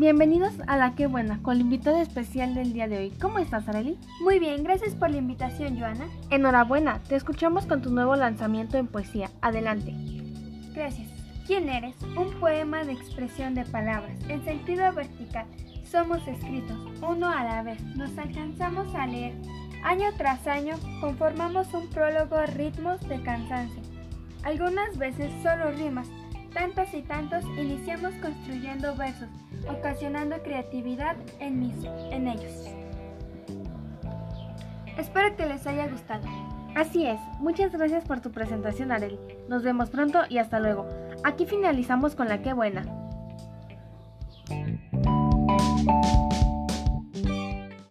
Bienvenidos a La Qué Buena, con la invitada especial del día de hoy. ¿Cómo estás, Arely? Muy bien, gracias por la invitación, Joana. Enhorabuena, te escuchamos con tu nuevo lanzamiento en poesía. Adelante. Gracias. ¿Quién eres? Un poema de expresión de palabras, en sentido vertical. Somos escritos, uno a la vez. Nos alcanzamos a leer. Año tras año, conformamos un prólogo a ritmos de cansancio. Algunas veces solo rimas, tantos y tantos, iniciamos construyendo versos, ocasionando creatividad en, mis, en ellos. Espero que les haya gustado. Así es, muchas gracias por tu presentación, Areli. Nos vemos pronto y hasta luego. Aquí finalizamos con la que buena.